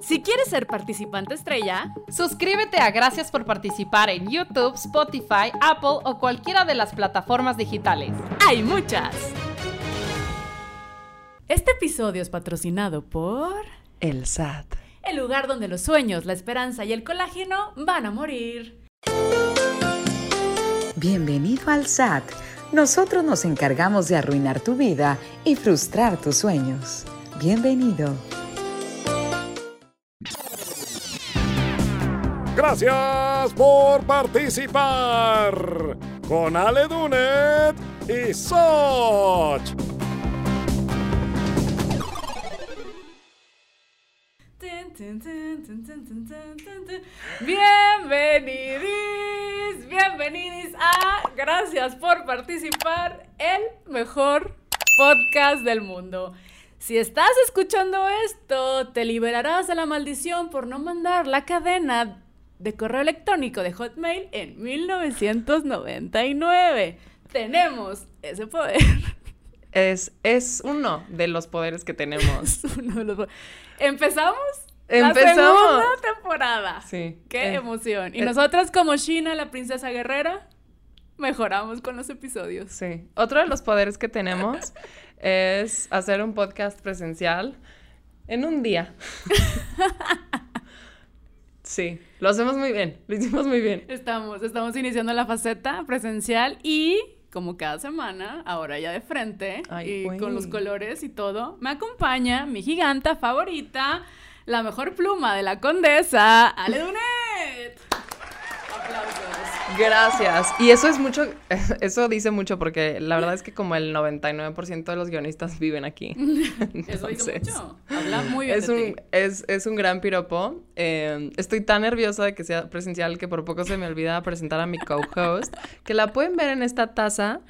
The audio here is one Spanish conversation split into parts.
Si quieres ser participante estrella, suscríbete a Gracias por participar en YouTube, Spotify, Apple o cualquiera de las plataformas digitales. Hay muchas. Este episodio es patrocinado por El SAT. El lugar donde los sueños, la esperanza y el colágeno van a morir. Bienvenido al SAT. Nosotros nos encargamos de arruinar tu vida y frustrar tus sueños. Bienvenido. Gracias por participar con Ale Dunet y Soch. Bienvenidis, bienvenidis a Gracias por participar, el mejor podcast del mundo. Si estás escuchando esto, te liberarás de la maldición por no mandar la cadena de correo electrónico de Hotmail en 1999. Tenemos ese poder. Es, es uno de los poderes que tenemos. uno de los Empezamos Empezamos. la segunda temporada. Sí. Qué Eh, emoción. Y eh. nosotras como Shina, la princesa guerrera, mejoramos con los episodios. Sí. Otro de los poderes que tenemos es hacer un podcast presencial en un día. Sí, lo hacemos muy bien, lo hicimos muy bien. Estamos, estamos iniciando la faceta presencial y como cada semana, ahora ya de frente Ay, y con los colores y todo, me acompaña mi giganta favorita, la mejor pluma de la condesa, Ale Dunet. Aplausos. Gracias. Y eso es mucho, eso dice mucho porque la verdad es que como el 99% de los guionistas viven aquí. Eso dice Entonces, mucho. Habla muy bien Es de un, ti. es, es un gran piropo. Eh, estoy tan nerviosa de que sea presencial que por poco se me olvida presentar a mi co-host, que la pueden ver en esta taza.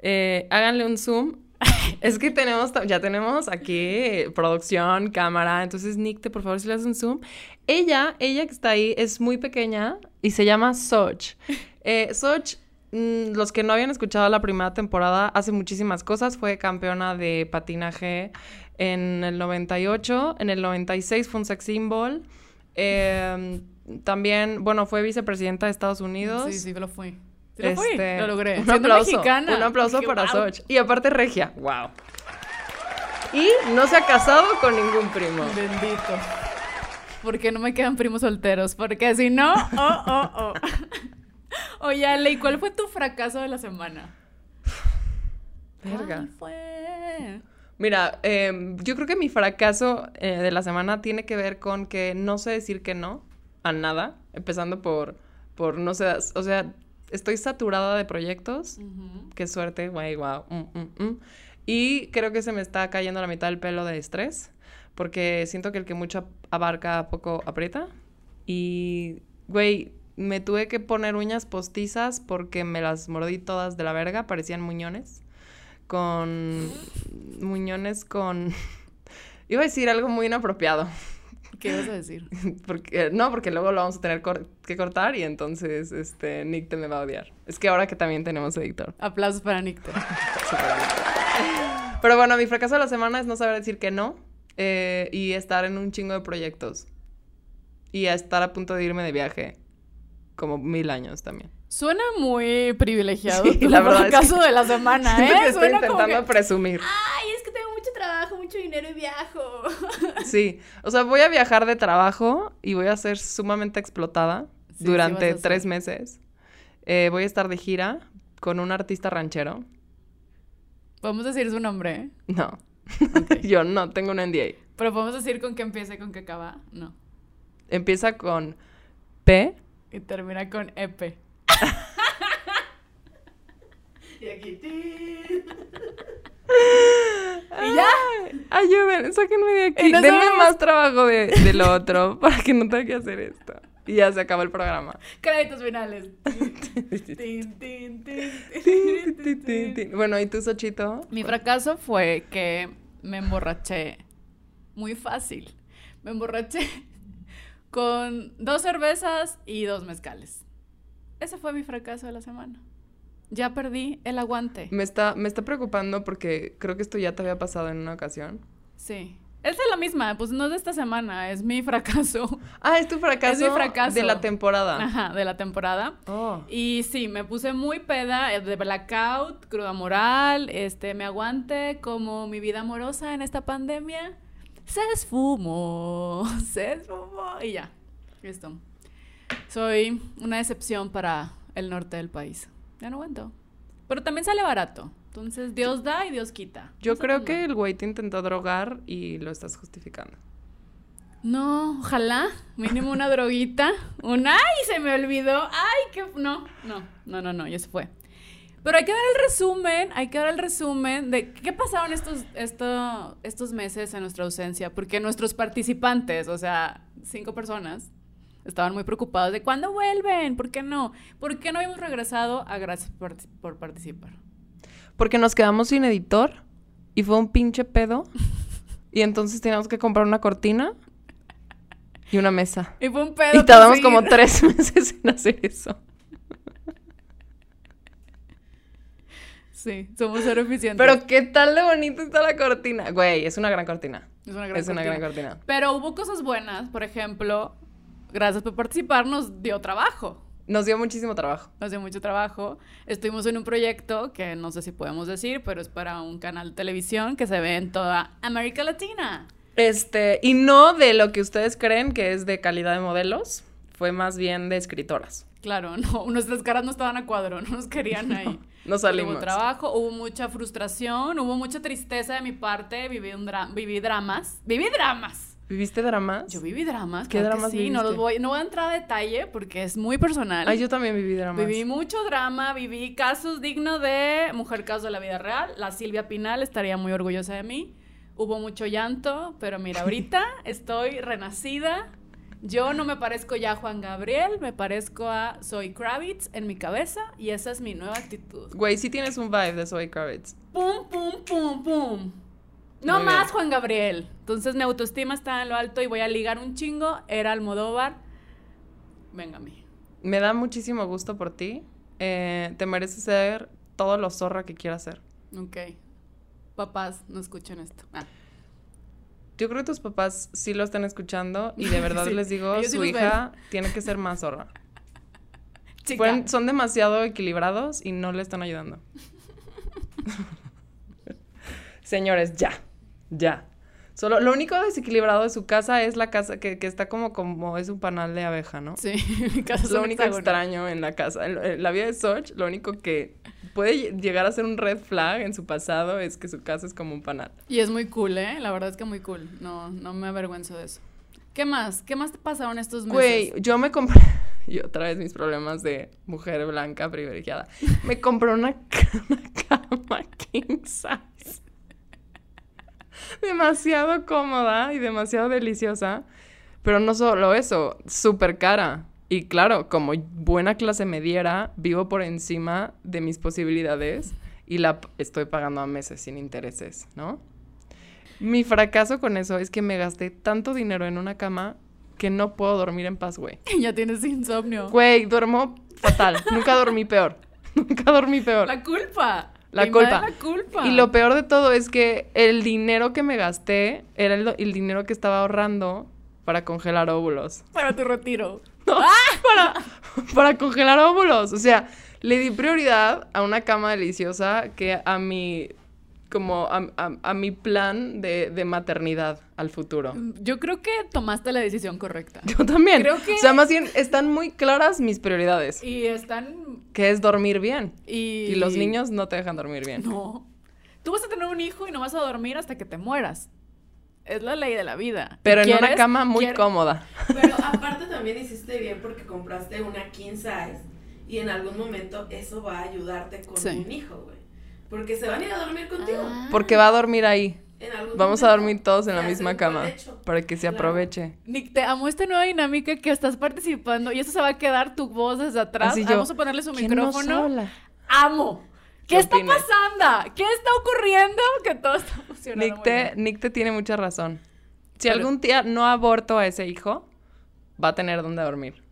Eh, háganle un zoom. Es que tenemos, ya tenemos aquí producción, cámara. Entonces, Nick, te, por favor, si le haces un zoom. Ella, ella que está ahí, es muy pequeña y se llama Soch. Eh, Soch, mm, los que no habían escuchado la primera temporada, hace muchísimas cosas. Fue campeona de patinaje en el 98. En el 96 fue un sex symbol. Eh, también, bueno, fue vicepresidenta de Estados Unidos. Sí, sí, lo fui. Lo fui, Este, lo logré. Un aplauso. mexicana. Un aplauso para "Wow". Soch. Y aparte regia. Wow. Y no se ha casado con ningún primo. Bendito. Porque no me quedan primos solteros. Porque si no, oh, oh, oh. Oye, Ale, ¿y cuál fue tu fracaso de la semana? Verga. ¿Cuál fue? Mira, eh, yo creo que mi fracaso eh, de la semana tiene que ver con que no sé decir que no a nada, empezando por, por no sé, o sea, estoy saturada de proyectos. Ujú. Qué suerte, güey, wow. mm, mm, mm. Y creo que se me está cayendo la mitad del pelo de estrés, porque siento que el que mucho abarca, poco aprieta. Y, güey, me tuve que poner uñas postizas porque me las mordí todas de la verga, parecían muñones. Con. muñones con. Iba a decir algo muy inapropiado. ¿Qué ibas a decir? Porque, no, porque luego lo vamos a tener cor- que cortar y entonces este, Nick te me va a odiar. Es que ahora que también tenemos editor. Aplausos para Nicter. Pero bueno, mi fracaso de la semana es no saber decir que no eh, y estar en un chingo de proyectos. Y a estar a punto de irme de viaje. Como mil años también. Suena muy privilegiado Sí, tu la verdad es fracaso que- de la semana, ¿eh? que estoy Suena como intentando que, presumir. Ay, es que tengo mucho trabajo, mucho dinero y viajo. Sí. O sea, voy a viajar de trabajo y voy a ser sumamente explotada Sí, durante tres meses. Eh, voy a estar de gira con un artista ranchero. Podemos decir su nombre, ¿eh? No. Yo no tengo un NDA. Pero podemos decir con qué empieza y con qué acaba. No. Empieza con P. Y termina con EP. y aquí. ¿Y ya? Ayuden, sáquenme de aquí. Denme más trabajo de, de lo otro para que no tenga que hacer esto. Y ya se acaba el programa. Créditos finales. Bueno, ¿y tú, Sochito? Mi fracaso fue que me emborraché muy fácil. Me emborraché con dos cervezas y dos mezcales. Ese fue mi fracaso de la semana. Ya perdí el aguante. Me está, me está preocupando porque creo que esto ya te había pasado en una ocasión. Sí. Esa es la misma, pues no es de esta semana, es mi fracaso. Ah, es tu fracaso, Es mi fracaso. de la temporada. Ajá, de la temporada. Oh. Y sí, me puse muy peda, eh, de blackout, cruda moral, este, me aguante como mi vida amorosa en esta pandemia. Se esfumó, se esfumó y ya, listo. Soy una decepción para el norte del país. Ya no aguanto. Pero también sale barato. Entonces, Dios da y Dios quita. Yo creo que el güey te intentó drogar y lo estás justificando. No, ojalá, mínimo una droguita. Un ¡ay! Se me olvidó. ¡Ay! que No, no, no, no, no, ya se fue. Pero hay que dar el resumen, hay que dar el resumen de qué pasaron estos, esto, estos meses en nuestra ausencia, porque nuestros participantes, o sea, cinco personas, estaban muy preocupados de cuándo vuelven, ¿por qué no? ¿Por qué no habíamos regresado a gracias por, por participar? Porque nos quedamos sin editor y fue un pinche pedo. y entonces teníamos que comprar una cortina y una mesa. Y fue un pedo. Y tardamos como tres meses en hacer eso. Sí, somos cero eficientes. Pero qué tal de bonito está la cortina. Güey, es una gran cortina. es una gran es una gran cortina. Pero hubo cosas buenas, por ejemplo, gracias por participar, nos dio trabajo. Nos dio muchísimo trabajo. Nos dio mucho trabajo. Estuvimos en un proyecto que no sé si podemos decir, pero es para un canal de televisión que se ve en toda América Latina. Este, y no de lo que ustedes creen que es de calidad de modelos, fue más bien de escritoras. Claro, no, nuestras caras no estaban a cuadro, no nos querían ahí. No salimos. Hubo trabajo, hubo mucha frustración, hubo mucha tristeza de mi parte, viví, un dra- viví dramas. Viví dramas. ¿Viviste dramas? Yo viví dramas. ¿Qué claro dramas sí, no, los voy, no voy a entrar a detalle porque es muy personal. Ay, yo también viví dramas. Viví mucho drama, viví casos dignos de mujer caso de la vida real. La Silvia Pinal estaría muy orgullosa de mí. Hubo mucho llanto, pero mira, ahorita estoy renacida. Yo no me parezco ya a Juan Gabriel, me parezco a Zoe Kravitz en mi cabeza y esa es mi nueva actitud. Güey, sí tienes un vibe de Zoe Kravitz. Pum, pum, pum, pum. No Muy más bien. Juan Gabriel. Entonces mi autoestima está en lo alto y voy a ligar un chingo. Era Almodóvar. Mí. Me da muchísimo gusto por ti. Eh, te mereces ser todo lo zorra que quieras ser. Ok. Papás, no escuchen esto. Ah. Yo creo que tus papás sí lo están escuchando y de verdad Sí, les digo, sí su hija tiene que ser más zorra. Fueron- son demasiado equilibrados y no le están ayudando. Señores, ya, ya. Solo, lo único desequilibrado de su casa es la casa que, que está como, como es un panal de abeja, ¿no? Sí, mi casa Es lo único hexágono. extraño en la casa. En, en la vida de Soch, lo único que puede lle- llegar a ser un red flag en su pasado es que su casa es como un panal. Y es muy cool, ¿eh? La verdad es que muy cool. No, no me avergüenzo de eso. ¿Qué más? ¿Qué más te pasaron estos meses? Güey, yo me compré. Y otra vez mis problemas de mujer blanca privilegiada. Me compré una, una cama king size. Demasiado cómoda y demasiado deliciosa. Pero no solo eso, súper cara. Y claro, como buena clase mediera, vivo por encima de mis posibilidades y la estoy pagando a meses sin intereses, ¿no? Mi fracaso con eso es que me gasté tanto dinero en una cama que no puedo dormir en paz, güey. ya tienes insomnio. Güey, duermo fatal. Nunca dormí peor. Nunca dormí peor. La culpa. La culpa. La culpa. Y lo peor de todo es que el dinero que me gasté era el, el dinero que estaba ahorrando para congelar óvulos. Para tu retiro. No, para, para congelar óvulos. O sea, le di prioridad a una cama deliciosa que a mi, como a, a- a mi plan de, de maternidad al futuro. Yo creo que tomaste la decisión correcta. Yo también. Creo que- O sea, más bien están muy claras mis prioridades, Y están... que es dormir bien. Y, Y los niños no te dejan dormir bien. No. Tú vas a tener un hijo y no vas a dormir hasta que te mueras. Es la ley de la vida. Pero en una cama muy ¿Quieres? cómoda. Pero aparte también hiciste bien porque compraste una king size y en algún momento eso va a ayudarte con Sí. un hijo, güey. Porque se van a ir a dormir contigo. Ah. Porque va a dormir ahí. En algún Vamos a dormir todos en la misma cama. Para que se Claro. aproveche. Nick, te amo esta nueva dinámica que estás participando y eso se va a a tu voz desde atrás. Así yo, Vamos a ponerle su ¿quién nos micrófono. habla? amo. ¿Qué, ¿Qué está opinas? pasando? ¿Qué está ocurriendo? Que todo está funcionando. Nick muy te, bien. Nick te tiene mucha razón. Si Pero- algún día no aborto a ese hijo, va a tener donde dormir.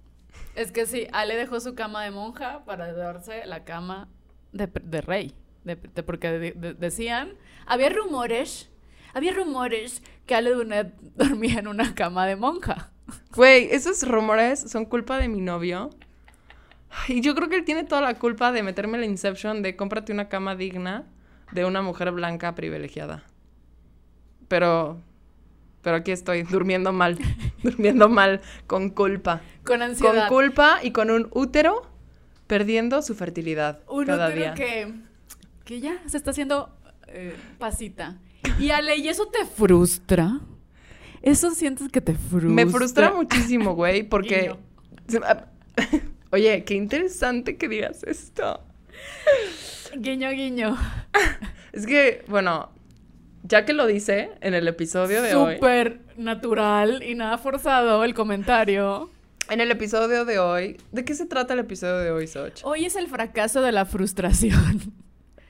Es que sí, Ale dejó su cama de monja para darse la cama de, de rey. De- de- porque de- de- decían, había rumores, había rumores que Ale Dunet dormía en una cama de monja. Güey, esos rumores son culpa de mi novio. Y yo creo que él tiene toda la culpa de meterme la Inception de cómprate una cama digna de una mujer blanca privilegiada. Pero. Pero aquí estoy, durmiendo mal. durmiendo mal, con culpa. Con Con ansiedad. culpa y con un útero perdiendo su fertilidad Un cada útero día. que, que ya se está haciendo eh, pasita. Y Ale, ¿y eso te frustra? ¿Eso sientes que te frustra? Me frustra muchísimo, güey, porque. Oye, qué interesante que digas esto. Guiño, guiño. Es que, bueno, ya que lo dice en el episodio de hoy. Súper natural y nada forzado el comentario. En el episodio de hoy. ¿De qué se trata el episodio de hoy, Soch? Hoy es el fracaso de la frustración.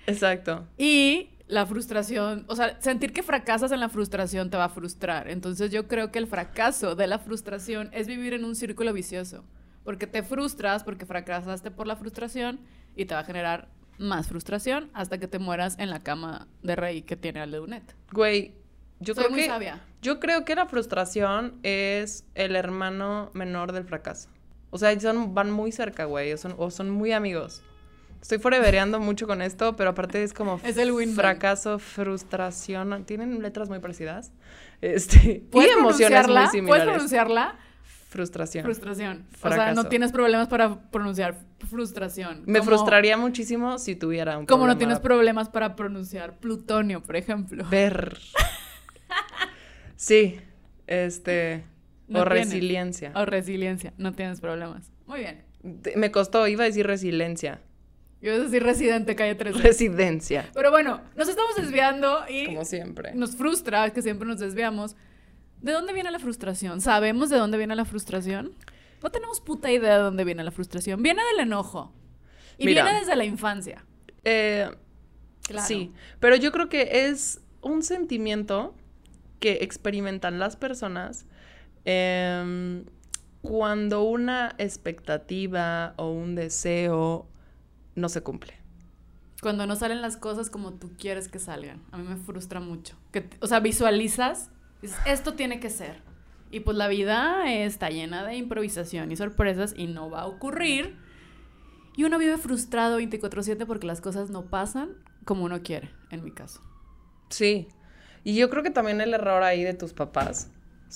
Exacto. Y la frustración, o sea, sentir que fracasas en la frustración te va a frustrar. Entonces yo creo que el fracaso de la frustración es vivir en un círculo vicioso. Porque te frustras porque fracasaste por la frustración y te va a generar más frustración hasta que te mueras en la cama de rey que tiene Ale Dunet. Güey, yo Soy creo muy que. sabia. Yo creo que la frustración es el hermano menor del fracaso. O sea, son, van muy cerca, güey. O son, o son muy amigos. Estoy forevereando mucho con esto, pero aparte es como Es el win-win. fracaso, frustración. Tienen letras muy parecidas. Este, y ¿Puedes emociones muy pronunciarla? ¿Puedes similares. pronunciarla? Frustración. Frustración. O sea, no tienes problemas para pronunciar frustración. Me Como- frustraría muchísimo si tuviera un Como no tienes problemas para pronunciar plutonio, por ejemplo. Ver. Sí, este. No o tienes. resiliencia. O resiliencia, no tienes problemas. Muy bien. Me costó, iba a decir resiliencia. Yo iba a decir residente calle 13. Residencia. Pero bueno, nos estamos desviando y Como siempre. nos frustra que siempre nos desviamos. ¿De dónde viene la frustración? ¿Sabemos de dónde viene la frustración? No tenemos puta idea de dónde viene la frustración. Viene del enojo. Y Mira. viene desde la infancia. Eh, Claro. Sí, pero yo creo que es un sentimiento que experimentan las personas em, cuando una expectativa o un deseo no se cumple. Cuando no salen las cosas como tú quieres que salgan. A mí me frustra mucho. Que, o sea, visualizas, dices, esto tiene que ser. Y pues la vida está llena de improvisación y sorpresas y no va a ocurrir. Y uno vive frustrado 24/7 porque las cosas no pasan como uno quiere, en mi caso. Sí. Y yo creo que también el error ahí de tus papás.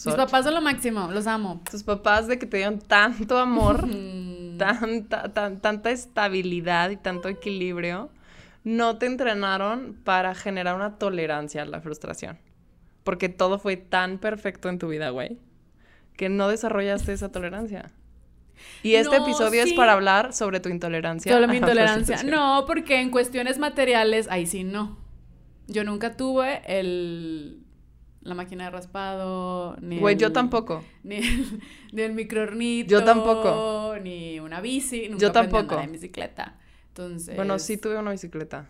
Mis papás son lo máximo, los amo. Tus papás de que te dieron tanto amor, Mm, tanta, tan- tanta estabilidad y tanto equilibrio, no te entrenaron para generar una tolerancia a la frustración. Porque todo fue tan perfecto en tu vida, güey, que no desarrollaste esa tolerancia. Y este No, episodio es para hablar sobre tu intolerancia. A mi intolerancia. No, porque en cuestiones materiales, ahí sí no. Yo nunca tuve el la máquina de raspado, ni Güey, yo tampoco. Ni el, ni el microornito. Yo tampoco. Ni una bici. Nunca Yo tampoco. en bicicleta. Entonces... Bueno, sí tuve una bicicleta,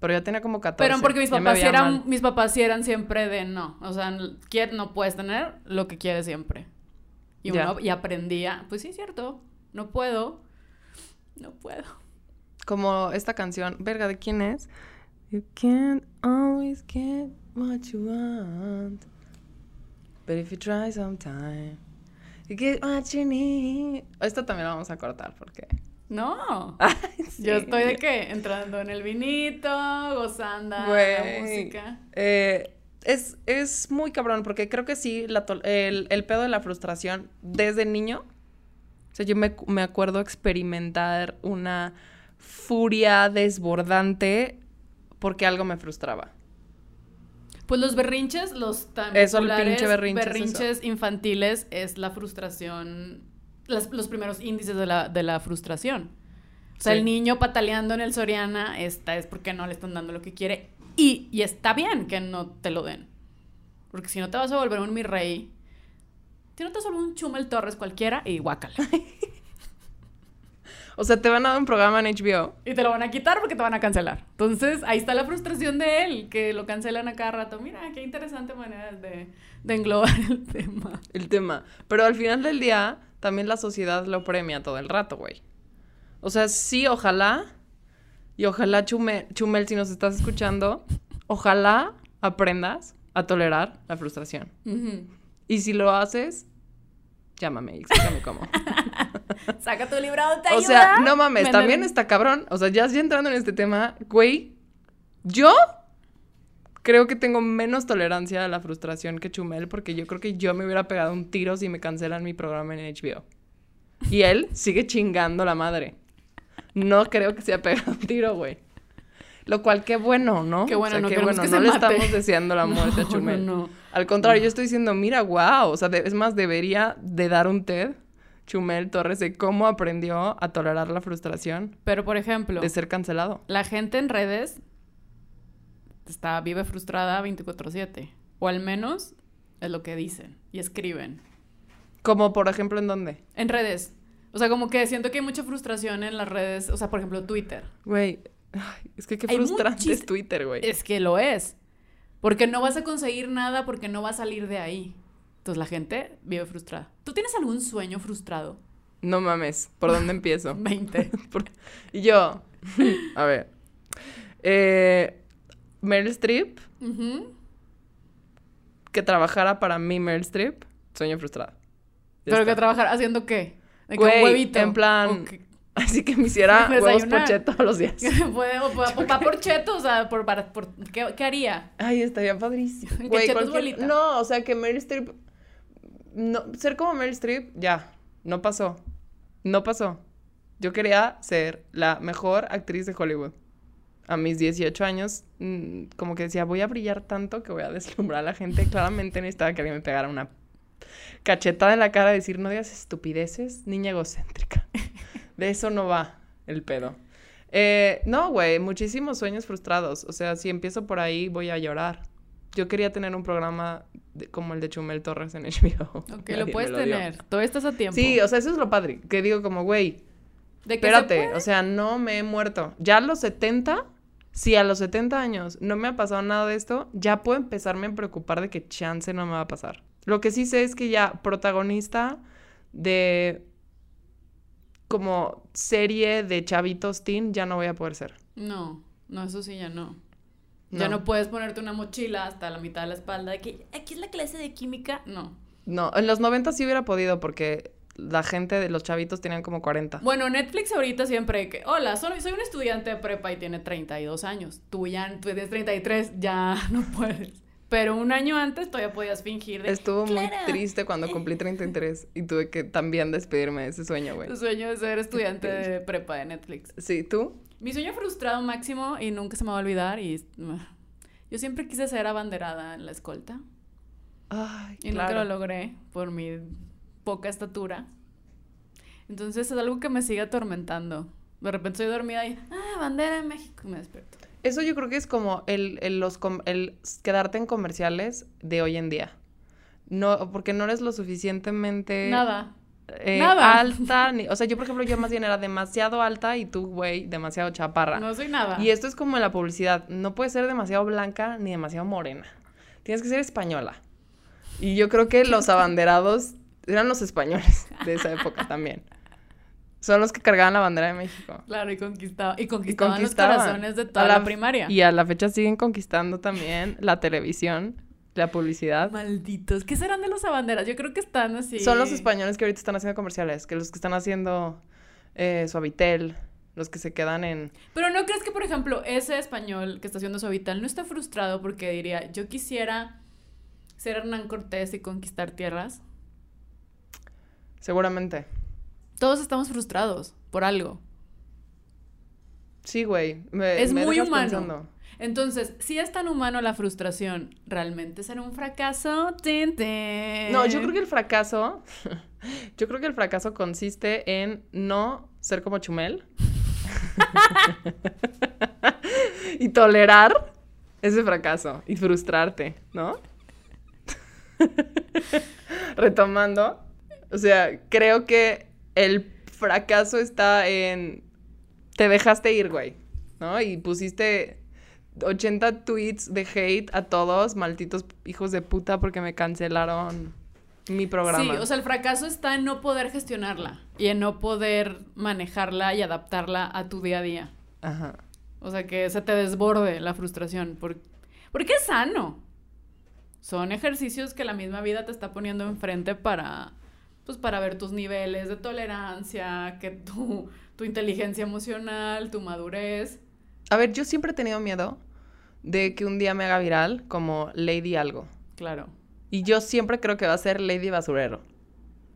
pero ya tenía como 14. Pero porque mis papás, eran, mal. mis papás eran siempre de no. O sea, no puedes tener lo que quieres siempre. Y, y aprendía, pues sí, es cierto. No puedo. No puedo. Como esta canción, verga, ¿de quién es? You can't always get what you want. But if you try sometime, you get what you need. Esta también la vamos a cortar porque. No. Sí. Yo estoy de qué? Entrando en el vinito, gozando la Güey. música. Eh, es, es muy cabrón porque creo que sí, la el, el pedo de la frustración desde niño. O sea, yo me, me acuerdo experimentar una furia desbordante porque algo me frustraba. Pues los berrinches, los tan Eso, el pinche berrinches infantiles es la frustración, las- los primeros índices de la, de la frustración. O sea, Sí. el niño pataleando en el Soriana, esta es porque no le están dando lo que quiere. Y, y está bien que no te lo den. Porque si no te vas a volver un mi rey, si no te vas a volver un Chumel Torres cualquiera y guácala. O sea, te van a dar un programa en HBO. Y te lo van a quitar porque te van a cancelar. Entonces, ahí está la frustración de él, que lo cancelan a cada rato. Mira, qué interesante manera de, de englobar el tema. el tema. Pero al final del día, también la sociedad lo premia todo el rato, güey. O sea, sí, ojalá. Y ojalá, Chume- Chumel, si nos estás escuchando, ojalá aprendas a tolerar la frustración. Ujú. Y si lo haces, llámame y explícame cómo. Saca tu librado, te o sea, no mames, también está cabrón. O sea, ya, ya entrando en este tema, güey, yo creo que tengo menos tolerancia a la frustración que Chumel porque yo creo que yo me hubiera pegado un tiro si me cancelan mi programa en HBO. Y él sigue chingando la madre. No creo que se haya pegado un tiro, güey. Lo cual, qué bueno, ¿no? Qué bueno, no qué queremos bueno. que no se le mate. estamos deseando la muerte No, a Chumel. no, no. Al contrario, yo estoy diciendo, mira, wow. O sea, de- es más, debería de dar un TED, Chumel Torres, de cómo aprendió a tolerar la frustración Pero, por ejemplo, de ser cancelado. la gente en redes está, vive frustrada 24-7. O al menos es lo que dicen y escriben. Como, por ejemplo, ¿en dónde? En redes. O sea, como que siento que hay mucha frustración en las redes. O sea, por ejemplo, Twitter. Güey, es que qué frustrante muchis- es Twitter, güey. Es que lo es. Porque no vas a conseguir nada porque no vas a salir de ahí. Entonces la gente vive frustrada. ¿Tú tienes algún sueño frustrado? No mames, ¿por dónde empiezo? 20. Por- Y yo, a ver. Eh, Meryl Streep, que trabajara para mí Meryl Streep, sueño frustrado. Ya Pero que trabajar haciendo qué? De que Güey, un huevito. en plan, Así que me hiciera huevos Desayunar. poché todos los días. Puede- o pa- o pa por cheto, o sea, por, por- ¿qué, qué haría? Ay, estaría padrísimo. Que Güey, cualquier-. No, o sea, que Meryl Streep... No, ser como Meryl Streep, ya, no pasó. No pasó. Yo quería ser la mejor actriz de Hollywood. A mis 18 años, mm, como que decía, voy a brillar tanto que voy a deslumbrar a la gente. Claramente necesitaba que alguien me pegara una cachetada en la cara y decir, no digas estupideces, niña egocéntrica. De eso no va el pedo. Eh, no, güey, muchísimos sueños frustrados. O sea, si empiezo por ahí, voy a llorar. Yo quería tener un programa de- como el de Chumel Torres en HBO. Ok, lo puedes tener. Todavía estás a tiempo. Sí, o sea, eso es lo padre. Que digo como, güey, se espérate, o sea, no me he muerto. Ya a los 70, si a los 70 años no me ha pasado nada de esto, ya puedo empezarme a preocupar de que chance no me va a pasar. Lo que sí sé es que ya protagonista de como serie de chavitos teen ya no voy a poder ser. No, no, eso sí ya no. Ya No. no puedes ponerte una mochila hasta la mitad de la espalda de que aquí es la clase de química. No. No, en los 90 sí hubiera podido porque la gente de los chavitos tenían como 40. Bueno, Netflix ahorita siempre que, hola, soy, soy un estudiante de prepa y tiene 32 años. Tú ya tú tienes 33, ya no puedes. Pero un año antes todavía podías fingir de Estuvo muy "Clara, triste cuando cumplí 33 y tuve que también despedirme de ese sueño, güey. Tu sueño de ser estudiante de prepa de Netflix. Sí, ¿tú? Mi sueño frustrado máximo y nunca se me va a olvidar y uh, yo siempre quise ser abanderada en la escolta Ay, y nunca lo logré por mi poca estatura. Entonces es algo que me sigue atormentando. De repente estoy dormida y, ah, bandera de México, y me despierto. Eso yo creo que es como el, el, los el quedarte en comerciales de hoy en día. No, porque no eres lo suficientemente Nada. eh, nada. alta. Ni, o sea, yo, por ejemplo, yo más bien era demasiado alta y tú, güey, demasiado chaparra. No soy nada. Y esto es como en la publicidad. No puedes ser demasiado blanca ni demasiado morena. Tienes que ser española. Y yo creo que los abanderados eran los españoles de esa época también. Son los que cargaban la bandera de México. Claro, y conquistaba, y Y conquistaban, conquistaban. los corazones de toda la, primaria. Y a la fecha siguen conquistando también la televisión, la publicidad. Malditos. ¿Qué serán de los abanderas? Yo creo que están así. Son los españoles que ahorita están haciendo comerciales, que los que están haciendo eh, Suavitel, los que se quedan en... Pero ¿no crees que, por ejemplo, ese español que está haciendo su vital no está frustrado porque diría, yo quisiera ser Hernán Cortés y conquistar tierras? Seguramente. Todos estamos frustrados por algo. Sí, güey. me- Es me muy humano. pensando. Entonces, si es tan humano la frustración, ¿realmente será un fracaso? Tin, tin. No, yo creo que el fracaso, yo creo que el fracaso consiste en no ser como Chumel y tolerar ese fracaso y frustrarte, ¿no? Retomando, o sea, creo que el fracaso está en te dejaste ir, güey, ¿no? Y pusiste 80 tweets de hate a todos, malditos hijos de puta, porque me cancelaron mi programa. Sí, o sea, el fracaso está en no poder gestionarla y en no poder manejarla y adaptarla a tu día a día. Ajá. O sea, que se te desborde la frustración. por- Porque es sano. Son ejercicios que la misma vida te está poniendo enfrente para, pues para ver tus niveles de tolerancia, que tu, tu inteligencia emocional, tu madurez. A ver, yo siempre he tenido miedo de que un día me haga viral como Lady algo. Claro. Y yo siempre creo que va a ser Lady Basurero.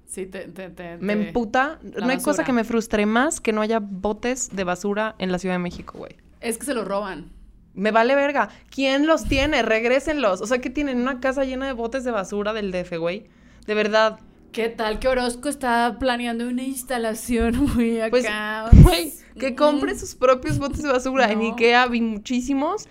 Sí, te... te, te Me emputa. No hay cosa que me frustre más que no haya botes de basura en la Ciudad de México, güey. Es que se lo roban. Me vale verga. ¿Quién los tiene? Regrésenlos. O sea, que tienen una casa llena de botes de basura del DF, güey. De verdad. ¿Qué tal que Orozco está planeando una instalación muy acá? Pues, que compre sus propios botes de basura. En No. Ikea vi muchísimos.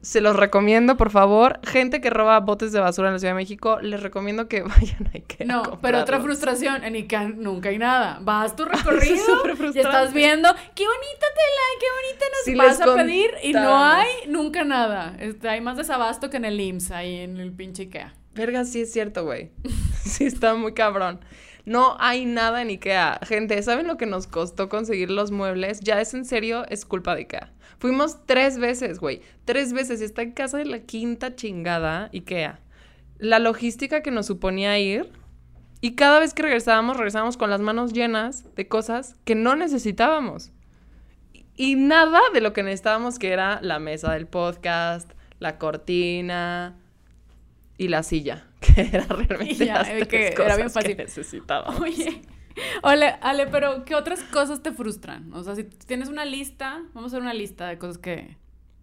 Se los recomiendo, por favor. Gente que roba botes de basura en la Ciudad de México, les recomiendo que vayan a Ikea. a No, pero otra frustración, en ICA nunca hay nada. Vas tu recorrido súper y estás viendo, qué bonita tela, qué bonita nos Si vas a pedir y no hay nunca nada. Este, hay más desabasto que en el IMSS, ahí en el pinche IKEA. Verga, sí es cierto, güey. sí está muy cabrón. No hay nada en Ikea. Gente, ¿saben lo que nos costó conseguir los muebles? Ya es en serio, es culpa de Ikea. Fuimos tres veces, güey. Tres veces. Y está en casa de la quinta chingada Ikea. La logística que nos suponía ir. Y cada vez que regresábamos, regresábamos con las manos llenas de cosas que no necesitábamos. Y- nada de lo que necesitábamos, que era la mesa del podcast, la cortina y la silla, que era realmente ya, las tres que era cosas bien que fácil. necesitábamos. Oye, ole, Ale, pero ¿qué otras cosas te frustran? O sea, si tienes una lista, vamos a hacer una lista de cosas que,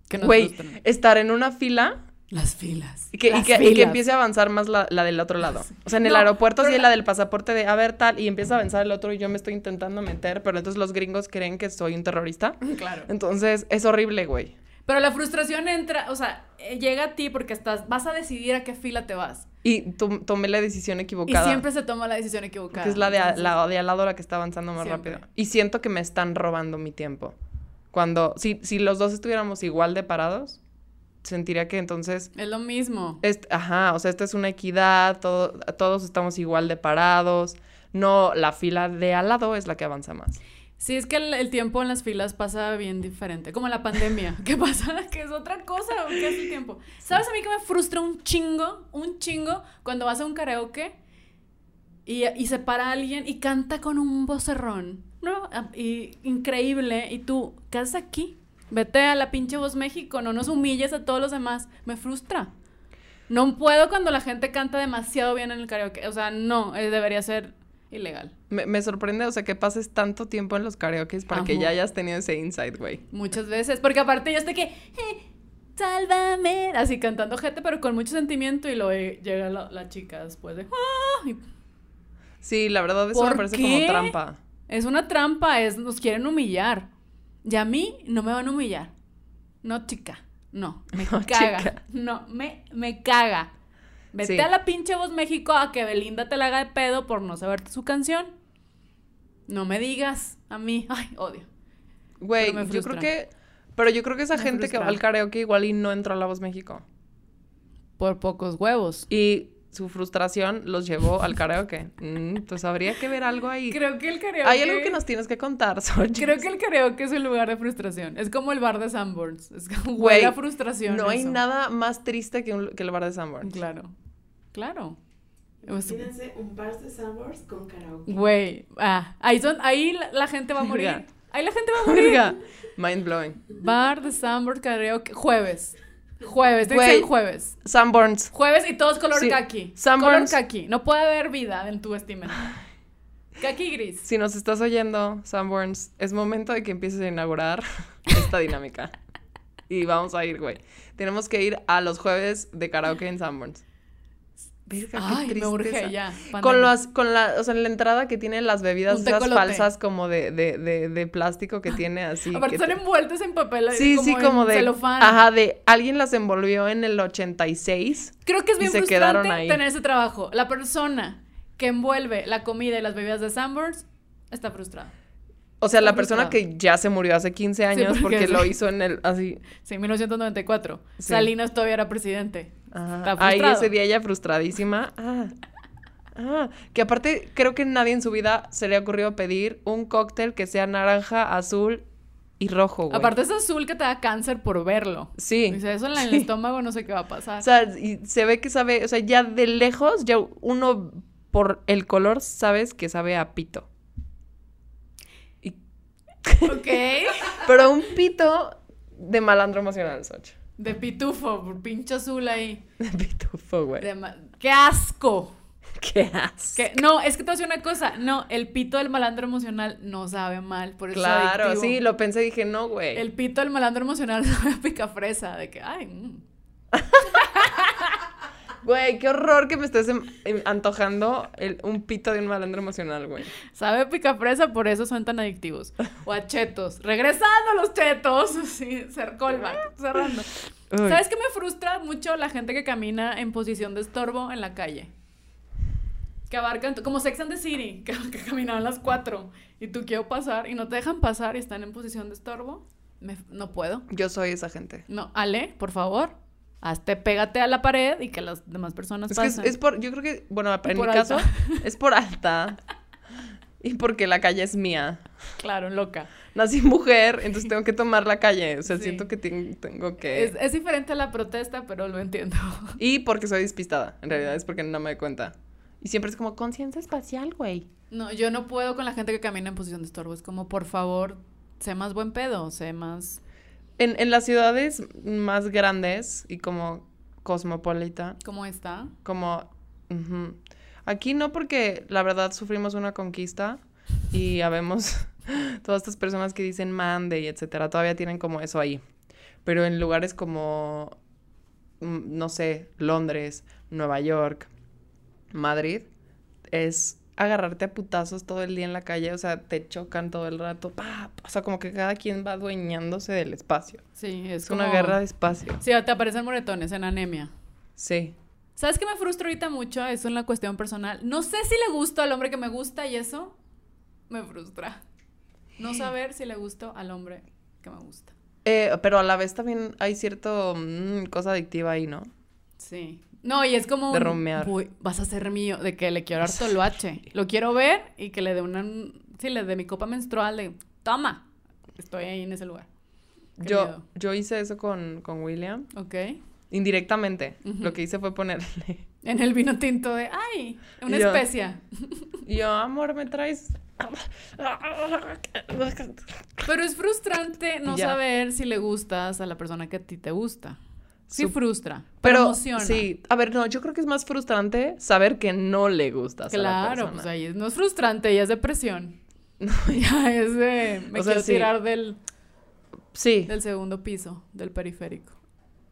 que nos Güey, frustran. estar en una fila Las filas. y que, y que, y que empiece a avanzar más la, la del otro lado. O sea, en el No, aeropuerto sí la- la del pasaporte de, a ver, tal, y empieza a avanzar el otro y yo me estoy intentando meter, pero entonces los gringos creen que soy un terrorista. Claro. Entonces, es horrible, güey. Pero la frustración entra, o sea, eh, llega a ti porque estás, vas a decidir a qué fila te vas. Y tom- tomé la decisión Y equivocada. siempre se toma la decisión equivocada. Que es la de, a- la de al lado la que está avanzando más Siempre. rápido. Y siento que me están robando mi tiempo. Cuando, si, si los dos estuviéramos igual de parados, sentiría que entonces, Es lo mismo. est- ajá, o sea, esta es una equidad, todo, todos estamos igual de parados. No, la fila de al lado es la que avanza más. Sí, es que el, el tiempo en las filas pasa bien diferente. Como la pandemia. ¿Qué pasa? Que es otra cosa. ¿Qué es el tiempo? ¿Sabes a mí que me frustra un chingo? Un chingo cuando vas a un karaoke y, y se para alguien y canta con un vocerrón. ¿No? Ah, Y increíble. Y tú, ¿qué haces aquí? Vete a la pinche Voz México. No nos humilles a todos los demás. Me frustra. No puedo cuando la gente canta demasiado bien en el karaoke. O sea, no. eh, debería ser ilegal. Me, me sorprende, o sea, que pases tanto tiempo en los karaokes para que ya hayas tenido ese insight, güey. Muchas veces, porque aparte yo estoy que, "Eh, sálvame, así cantando gente, pero con mucho sentimiento y luego eh, llega la, la chica después de, "Ah", y Sí, la verdad eso me ¿Por parece qué? como trampa. es una trampa, es, nos quieren humillar. Y a mí no me van a humillar. No, chica, no, me No, caga. chica. No, me, me caga. Vete Sí. a la pinche Voz México a que Belinda te la haga de pedo por no saberte su canción. No me digas a mí, ay, odio. Güey, yo creo que... Pero yo creo que esa Me gente que va al karaoke igual y no entró a La Voz México. Por pocos huevos. Y su frustración los llevó al karaoke. Mm, pues habría que ver algo ahí. Creo que el karaoke. Hay algo que nos tienes que contar, Xochitl. Creo que el karaoke es un lugar de frustración. Es como el bar de Sanborns. Es como Güey, huele a frustración. No hay nada más triste que, un- que el bar de Sanborns. Claro. Claro. Imagínense un bar de Sandwars con karaoke. Güey. Ah, ahí, son, ahí la, la gente va a morir. Ahí la gente va a morir. Mind blowing. Bar de Sanborns karaoke. Jueves. Jueves. Ser jueves. Sanborns. Jueves y todos color Sí. kaki. Sanborns. Color kaki. No puede haber vida en tu vestimenta. Kaki gris. Si nos estás oyendo, Sanborns, es momento de que empieces a inaugurar esta dinámica. Y vamos a ir, güey. Tenemos que ir a los jueves de karaoke en Sanborns. Verga, qué Ay, me urge ya. Con las, con la, o sea, en la entrada que tiene las bebidas esas falsas como de, de, de, de plástico que tiene así. Aparte están te- envueltos en papel. Sí, sí, en como de. celofán. Ajá, de alguien las envolvió en el 86. Creo que es Y bien se frustrante quedaron ahí. tener ese trabajo. La persona que envuelve la comida y las bebidas de Sanborns está frustrada. O sea, la persona que ya se murió hace 15 años porque porque, sí. lo hizo en el. Así. Sí, en 1994. Sí. Salinas todavía era presidente. Está Ahí ese día ella frustradísima. Ah. Ah, que aparte creo que nadie en su vida se le ha ocurrido pedir un cóctel que sea naranja, azul y rojo, güey. Aparte es azul que te da cáncer por verlo. Sí. Dice, eso en el Sí. estómago no sé qué va a pasar. O sea, y se ve que sabe, o sea, ya de lejos, ya uno por el color sabes que sabe a pito. Y- ok. pero un pito de malandro emocional, Soch. De pitufo, por pinche azul ahí. De pitufo, güey. ¡Qué asco! Qué asco. No, es que te voy a decir una cosa. No, el pito del malandro emocional no sabe mal. Por eso es Claro, sí, lo pensé y dije, no, güey. El pito del malandro emocional sabe a picafresa. De que, ay, mm. Güey, qué horror que me estés em- em- antojando el- un pito de un malandro emocional, güey. sabe a picafresa, por eso son tan adictivos. O a chetos. Regresando a los chetos. Sí, ser callback, cerrando. Uy. ¿Sabes qué me frustra mucho la gente que camina en posición de estorbo en la calle? Que abarcan, como Sex and the City, que, que caminaban las cuatro y tú quiero pasar y no te dejan pasar y están en posición de estorbo. Me- no puedo. Yo soy esa gente. No, Ale, por favor, hazte, pégate a la pared y que las demás personas Es que es, pasen. es por, yo creo que, bueno, en mi caso, es por alta. Y porque la calle es mía. Claro, loca. Nací mujer, entonces tengo que tomar la calle. O sea, Sí. siento que ten- tengo que... Es, es diferente a la protesta, pero lo entiendo. Y porque soy despistada. En realidad es porque no me doy cuenta. Y siempre es como conciencia espacial, güey. No, yo no puedo con la gente que camina en posición de estorbo. Es como, por favor, sé más buen pedo, sé más... En, en las ciudades más grandes y como cosmopolita, ¿Cómo está? como... Aquí no porque la verdad sufrimos una conquista y habemos todas estas personas que dicen mande y etcétera, todavía tienen como eso ahí. Pero en lugares como, mm, no sé, Londres, Nueva York, Madrid, es agarrarte a putazos todo el día en la calle, o sea, te chocan todo el rato, pa, o sea, como que cada quien va adueñándose del espacio. Sí, es, Es una guerra de espacio. Sí, te aparecen moretones en anemia. Sí. ¿Sabes qué me frustra ahorita mucho? Eso en la cuestión personal. No sé si le gusto al hombre que me gusta y eso me frustra. No saber si le gusto al hombre que me gusta. Eh, pero a la vez también hay cierto mm, cosa adictiva ahí, ¿no? Sí. No, y es como De un, rumear. "Uy, vas a ser mío, de que le quiero dar toloache. Lo quiero ver y que le dé una, sí, le dé mi copa menstrual de, toma, estoy ahí en ese lugar. Qué Yo, miedo. yo hice eso con, con William, Ok. indirectamente. Lo que hice fue ponerle. En el vino tinto de, ay, una Yo- especia. Yo, amor, me traes. Pero es frustrante no Ya. saber si le gustas a la persona que a ti te gusta. Sí frustra, pero, sí, a ver, no, yo creo que es más frustrante saber que no le gustas a la Claro, persona. pues ahí no es frustrante, ya es depresión. ya es de, me O sea, quiero sí. tirar del, Sí, del segundo piso, del periférico.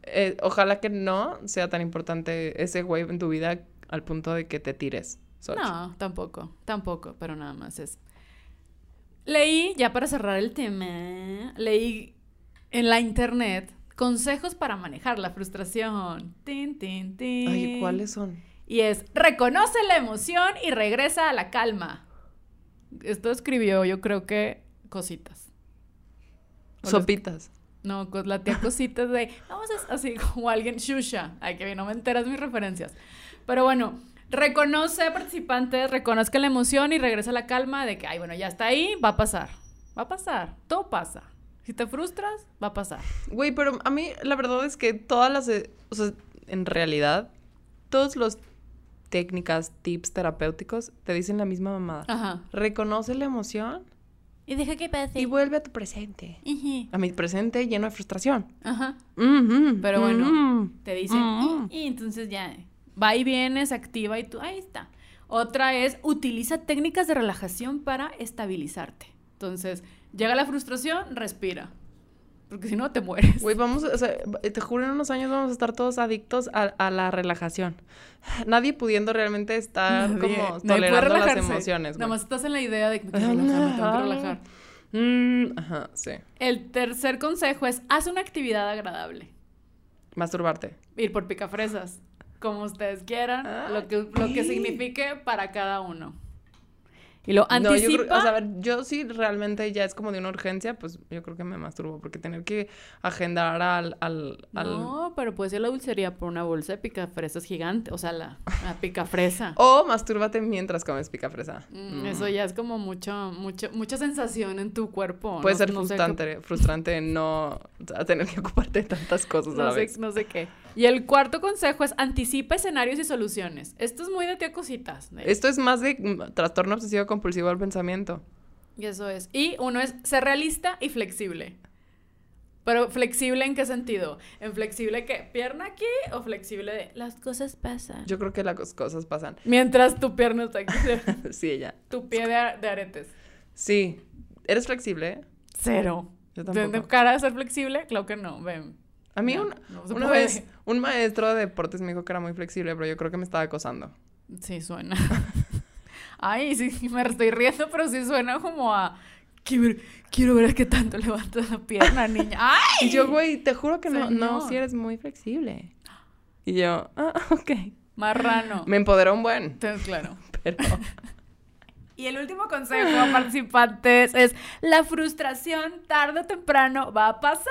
eh, ojalá que no sea tan importante ese güey en tu vida al punto de que te tires. No, tampoco, tampoco, pero nada más es. Leí, ya para cerrar el tema, leí en la internet consejos para manejar la frustración. Tin, tin, tin. Ay, ¿cuáles son? Y es, reconoce la emoción y regresa a la calma. Esto escribió, yo creo que cositas. O los- Sopitas. No, la tía cositas de, vamos a, así como alguien, Shusha. Ay, que bien, no me enteras mis referencias. Pero bueno, reconoce participantes, reconozca la emoción y regresa a la calma de que, ay, bueno, ya está ahí, va a pasar. Va a pasar, todo pasa. Si te frustras, va a pasar. Güey, pero a mí la verdad es que todas las, o sea, en realidad, todos los técnicas, tips terapéuticos te dicen la misma mamada. Ajá. Reconoce la emoción Y deja que pase. y vuelve a tu presente. A mi presente lleno de frustración. Ajá. Ujú, Pero bueno, te dicen, y, y entonces ya va y viene, se activa y tú, ahí está. Otra es, utiliza técnicas de relajación para estabilizarte. Entonces, llega la frustración, respira. Porque si no, te mueres. Güey, vamos, o sea, te juro, en unos años vamos a estar todos adictos a, a la relajación. Nadie pudiendo realmente estar Nadie- como tolerando las emociones. Nada más estás en la idea de que me quiero relajar, me tengo que relajar. Mm, ajá, sí. El tercer consejo es, haz una actividad agradable. Masturbarte. Ir por picafresas, como ustedes quieran, Ah, lo, que, lo que signifique para cada uno. Y lo No, yo anticipa. creo, o sea, a ver, yo sí realmente ya es como de una urgencia, pues yo creo que me masturbo, porque tener que agendar al, al, al- No, pero puede ser la dulcería por una bolsa de picafresas gigante. O sea, la, la picafresa. O mastúrbate mientras comes pica fresa. Mm, Eso ya es como mucho, mucho, mucha sensación en tu cuerpo. Puede No- ser no sé qué- frustrante, frustrante no tener que ocuparte de tantas cosas a la sé, vez. no sé qué. Y el cuarto consejo es anticipa escenarios y soluciones. Esto es muy de tía cositas. de- Esto es más de mm, trastorno obsesivo compulsivo al pensamiento. Y eso es. Y uno es ser realista y flexible. Pero flexible en qué sentido? En flexible que pierna aquí o flexible de las cosas pasan. Yo creo que las cosas pasan. Mientras tu pierna está aquí, Sí, ella. tu pie de, de aretes. Sí. ¿Eres flexible? Cero. Yo ¿De, tampoco. de cara a ser flexible? Claro que no. Ven. A mí No, una, no una vez un maestro de deportes me dijo que era muy flexible, pero yo creo que me estaba acosando. Sí, suena. Ay, sí, me estoy riendo, pero sí suena como a. Quiero ver, quiero ver qué tanto levantas la pierna, niña. ¡Ay! Y yo, güey, te juro que no, no, si eres muy flexible. Y yo, ah, ok. Marrano. Me empoderó un buen, Entonces, claro. pero... Y el último consejo a participantes es: la frustración tarde o temprano va a pasar.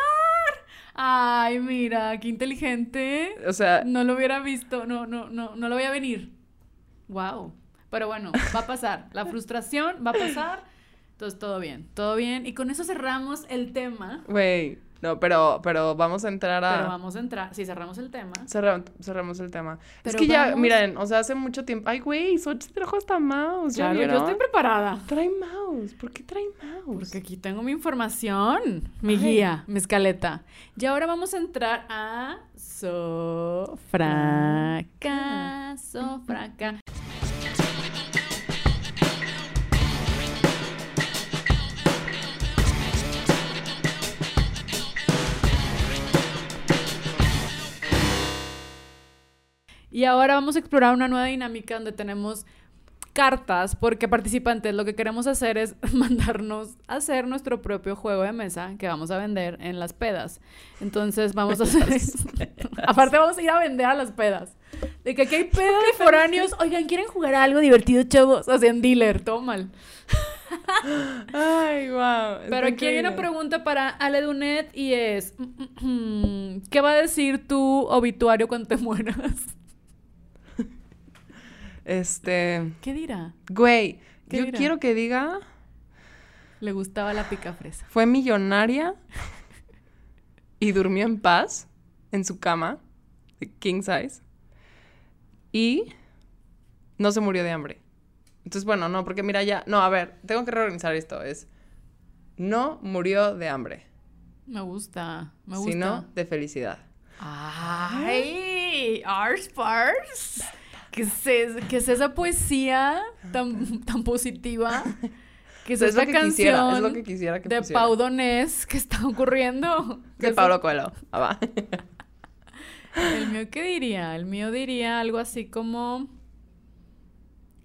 Ay, mira, qué inteligente. O sea, No lo hubiera visto, no, no, no, no lo voy a venir. Wow. Pero bueno, va a pasar. La frustración va a pasar. Entonces, todo bien, todo bien. Y con eso cerramos el tema. güey, no, pero, pero vamos a entrar a... Pero vamos a entrar. Si cerramos el tema. Cerra- cerramos el tema. es Pero que ya, vamos- miren, o sea, hace mucho tiempo... Ay, güey, Xochitl trajo hasta mouse, ¿ya Claro, yo vieron? estoy preparada. Trae mouse, ¿por qué trae mouse? Porque aquí tengo mi información, mi Ay. guía, mi escaleta. Y ahora vamos a entrar a Sofraca, Sofraca. Ahora vamos a explorar una nueva dinámica donde tenemos cartas, porque participantes lo que queremos hacer es mandarnos a hacer nuestro propio juego de mesa que vamos a vender en las pedas. Entonces vamos a hacer eso. Aparte vamos a ir a vender a las pedas. De que aquí hay pedas de foráneos. Oigan, ¿quieren jugar a algo divertido, chavos? O sea, en dealer, todo mal. Ay, wow. Pero aquí hay una pregunta para Ale Dunet y es... ¿Qué va a decir tu obituario cuando te mueras? Este, ¿Qué dirá? güey, ¿Qué yo dirá? quiero que diga, Le gustaba la pica fresa. fue millonaria y durmió en paz en su cama, de king size, y no se murió de hambre. Entonces, bueno, no, porque mira ya, no, a ver, tengo que reorganizar esto, es, no murió de hambre, Me gusta, me gusta. sino de felicidad. ¡Ay! ¡Ars Pars! ¿Qué es, es- qué es esa poesía tan, tan positiva? ¿Qué es Es esta que quisiera, canción es lo que quisiera que de pusiera. Pau Donés que está ocurriendo? ¿Qué De Pablo Coelho. Ah, va. ¿El mío qué diría? El mío diría algo así como...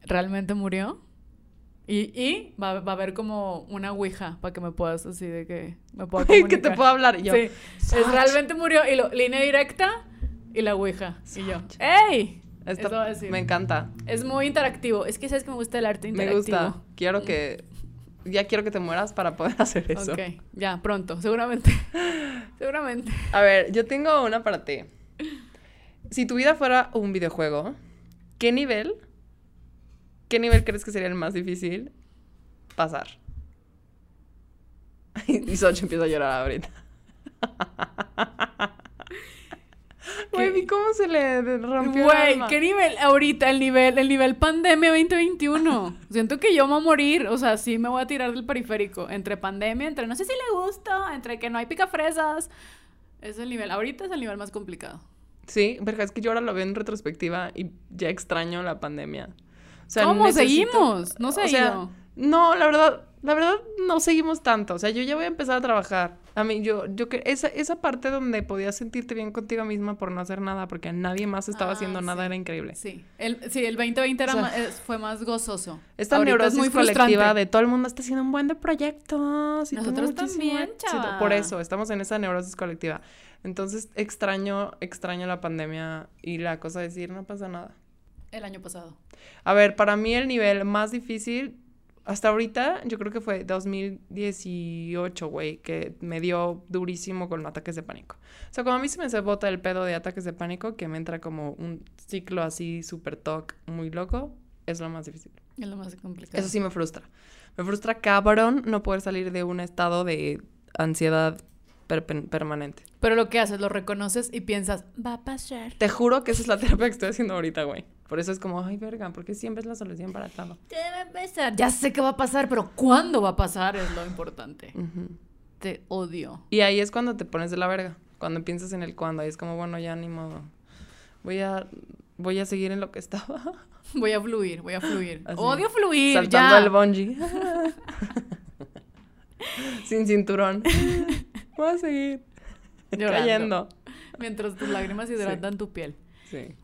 ¿Realmente murió? Y, y va, va a haber como una ouija para que me puedas así de que me pueda que te comunicar. puedo hablar. Y yo, Sí, es realmente murió y lo, línea directa y la ouija. Y yo, ¡ey! Eso decir. me encanta. Es muy interactivo. Es que sabes que me gusta el arte Me interactivo. gusta. Quiero que. Ya quiero que te mueras para poder hacer eso. Ok, ya, pronto, seguramente. seguramente. A ver, yo tengo una para ti. Si tu vida fuera un videojuego, ¿qué nivel? ¿Qué nivel crees que sería el más difícil pasar? y Soch empieza a llorar ahorita. Güey, cómo se le rompió el Güey, alma. ¿qué nivel? Ahorita, el nivel, el nivel pandemia 2021. Siento que yo me voy a morir. O sea, sí me voy a tirar del periférico. Entre pandemia, entre no sé si le gusta, entre que no hay picafresas. Es el nivel. Ahorita es el nivel más complicado. Sí, verga, es que yo ahora lo veo en retrospectiva y ya extraño la pandemia. O sea, ¿Cómo? necesito- Seguimos. No se o sea. No, la verdad, la verdad no seguimos tanto. O sea, yo ya voy a empezar a trabajar. A mí, yo, yo que esa, esa parte donde podías sentirte bien contigo misma por no hacer nada, porque nadie más estaba Ah, haciendo nada, era increíble. Sí, el, sí, el 2020 era O sea, ma- es- fue más gozoso. Esta Ahorita es neurosis muy colectiva frustrante. de todo el mundo está haciendo un buen de proyectos. y Nosotros también, éxito. chava. Por eso, estamos en esa neurosis colectiva. Entonces, extraño, extraño la pandemia y la cosa de decir, no pasa nada. El año pasado. A ver, para mí el nivel más difícil, hasta ahorita, yo creo que fue 2018, güey, que me dio durísimo con ataques de pánico. O sea, como a mí se me se bota el pedo de ataques de pánico, que me entra como un ciclo así súper toc, muy loco, es lo más difícil. Es lo más complicado. Eso sí me frustra. Me frustra cabrón no poder salir de un estado de ansiedad perpen- permanente. Pero lo que haces, lo reconoces y piensas, va a pasar. Te juro que esa es la terapia que estoy haciendo ahorita, güey. Por eso es como, ay, verga, porque siempre es la solución para todo. Te va a pasar. Ya sé que va a pasar, pero ¿cuándo va a pasar? Es lo importante. Te odio. Y ahí es cuando te pones de la verga. Cuando piensas en el cuándo. Ahí es como, bueno, ya ni modo. Voy a, voy a seguir en lo que estaba. Voy a fluir, voy a fluir. Así. Odio fluir. Saltando ya. el bungee. Sin cinturón. Voy a seguir. Llorando. Cayendo. Mientras tus lágrimas hidratan tu piel. Sí.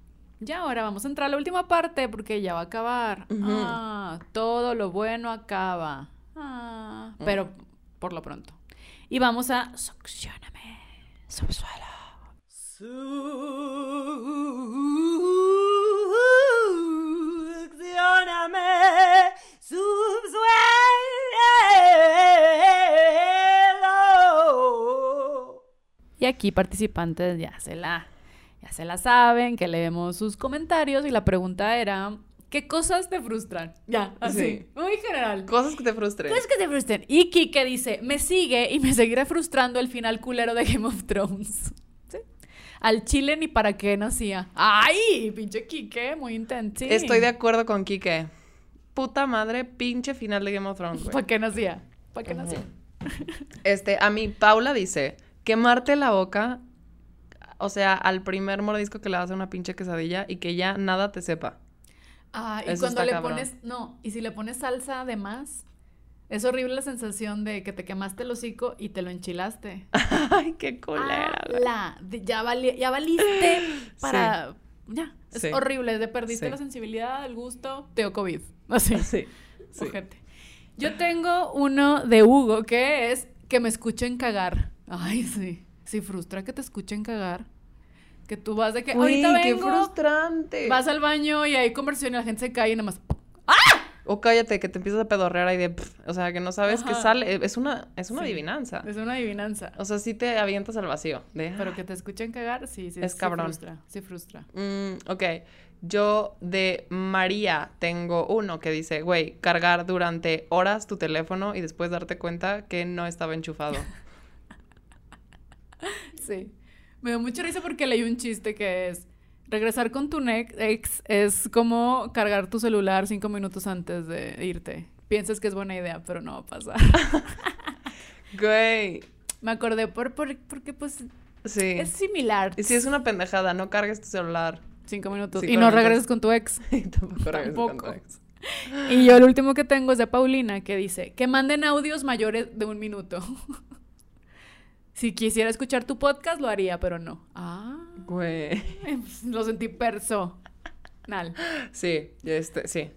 Ya ahora vamos a entrar a la última parte porque ya va a acabar. Ah, todo lo bueno acaba. Ah, pero por lo pronto. Y vamos a succioname, subsuelo. Succioname, subsuelo. Y aquí participantes ya se la ya se la saben, que leemos sus comentarios y la pregunta era ¿qué cosas te frustran? Ya, así, Sí. muy general. Cosas que te frustren. Cosas que te frustren. Y Kike dice, me sigue y me seguirá frustrando el final culero de Game of Thrones. ¿Sí? Al chile ni para qué nacía. ¡Ay! Pinche Kike, muy intenso. Estoy de acuerdo con Kike. Puta madre, pinche final de Game of Thrones, güey. ¿Para qué nacía? ¿Para qué nacía? Este, a mí, Paula dice, quemarte la boca, o sea, al primer mordisco que le das a una pinche quesadilla y que ya nada te sepa. Ah, y Eso cuando le cabrón. pones, no, y si le pones salsa además, es horrible la sensación de que te quemaste el hocico y te lo enchilaste. Ay, qué culera, la, ya, vali- ya valiste para... Ya, es Sí. horrible, de perdiste Sí. la sensibilidad, el gusto, te dio COVID. Así, Sí. sí. Yo tengo uno de Hugo que es que me escuchen cagar. Ay, sí. Sí, frustra que te escuchen cagar. Que tú vas de que ahorita qué vengo, frustrante. vas al baño y hay conversión y la gente se cae y nada más... O cállate, que te empiezas a pedorrear ahí de... o sea, que no sabes qué sale. Es una, es una Sí. adivinanza. Es una adivinanza. O sea, sí te avientas al vacío. De, Pero que te escuchen cagar, sí, sí. Es sí cabrón. frustra, sí frustra. Mm, ok. Yo de María tengo uno que dice, güey, cargar durante horas tu teléfono y después darte cuenta que no estaba enchufado. Sí. Me dio mucha risa porque leí un chiste que es regresar con tu ex es como cargar tu celular cinco minutos antes de irte. Piensas que es buena idea, pero no va a pasar. Güey. Me acordé por, por- porque pues Sí. es similar. Y si es una pendejada, no cargues tu celular. Cinco minutos. Cinco y no minutos. regreses con tu ex. Y tampoco regreses con tu Tampoco. ex. Y yo el último que tengo es de Paulina, que dice, que manden audios mayores de un minuto. Si quisiera escuchar tu podcast, lo haría, pero no. Ah, Güey. lo sentí personal. Sí, este, sí.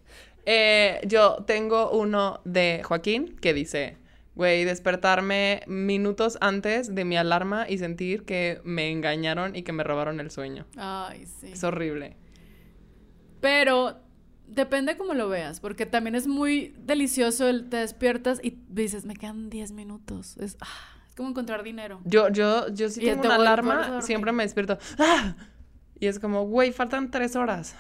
Eh, yo tengo uno de Joaquín que dice, güey, despertarme minutos antes de mi alarma y sentir que me engañaron y que me robaron el sueño. Ay, sí. Es horrible. Pero depende cómo lo veas, porque también es muy delicioso el te despiertas y dices, me quedan 10 minutos. Es, ah, es como encontrar dinero. Yo, yo, yo sí Y tengo te una alarma, siempre me despierto. ¡Ah! Y es como, güey, faltan tres horas.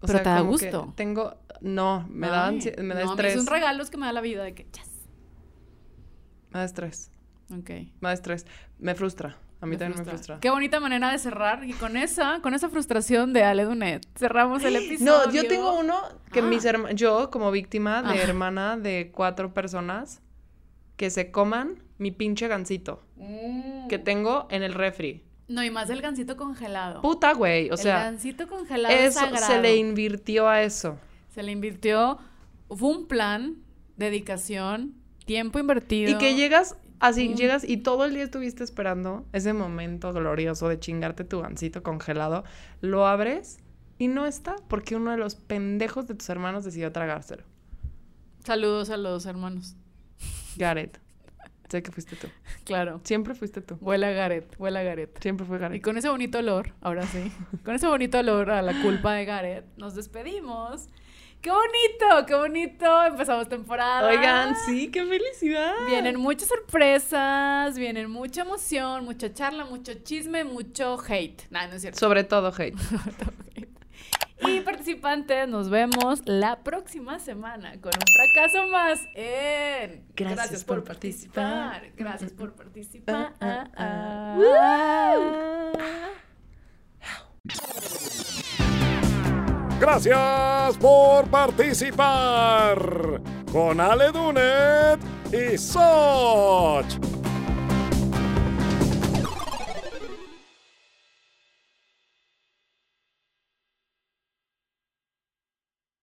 O Pero te da como que gusto. Tengo, no, me da, Ay, ansi- me da no, estrés. Es un regalo que me da la vida de que, yes. Me da estrés. Ok. Me da estrés. Me frustra. A mí Me también me frustra. Qué bonita manera de cerrar. Y con esa, con esa frustración de Ale Dunet, cerramos el episodio. No, yo tengo uno que Ah. mis hermanos, yo como víctima de Ah. hermana de cuatro personas que se coman mi pinche gancito Mm. que tengo en el refri. No, y más el gancito congelado. Puta, güey. O el sea, gancito congelado es eso se le invirtió a eso. Se le invirtió. Fue un plan, dedicación, tiempo invertido. Y que llegas así, Mm. llegas y todo el día estuviste esperando ese momento glorioso de chingarte tu gancito congelado, lo abres y no está porque uno de los pendejos de tus hermanos decidió tragárselo. Saludos a los hermanos. Gareth. Sé que fuiste tú. Claro. Siempre fuiste tú. Huele a Gareth, huele a Gareth. Siempre fue Y Gareth. con ese bonito olor, ahora sí, con ese bonito olor a la culpa de Gareth, nos despedimos. ¡Qué bonito! ¡Qué bonito! Empezamos temporada. Oigan, sí, qué felicidad. Vienen muchas sorpresas, vienen mucha emoción, mucha charla, mucho chisme, mucho hate. Nah, no es cierto. Sobre todo hate. Y participantes, nos vemos la próxima semana con un fracaso más en Gracias por participar. Gracias por participar. Ah, ah, Gracias por participar con Ale Dunet y Soch.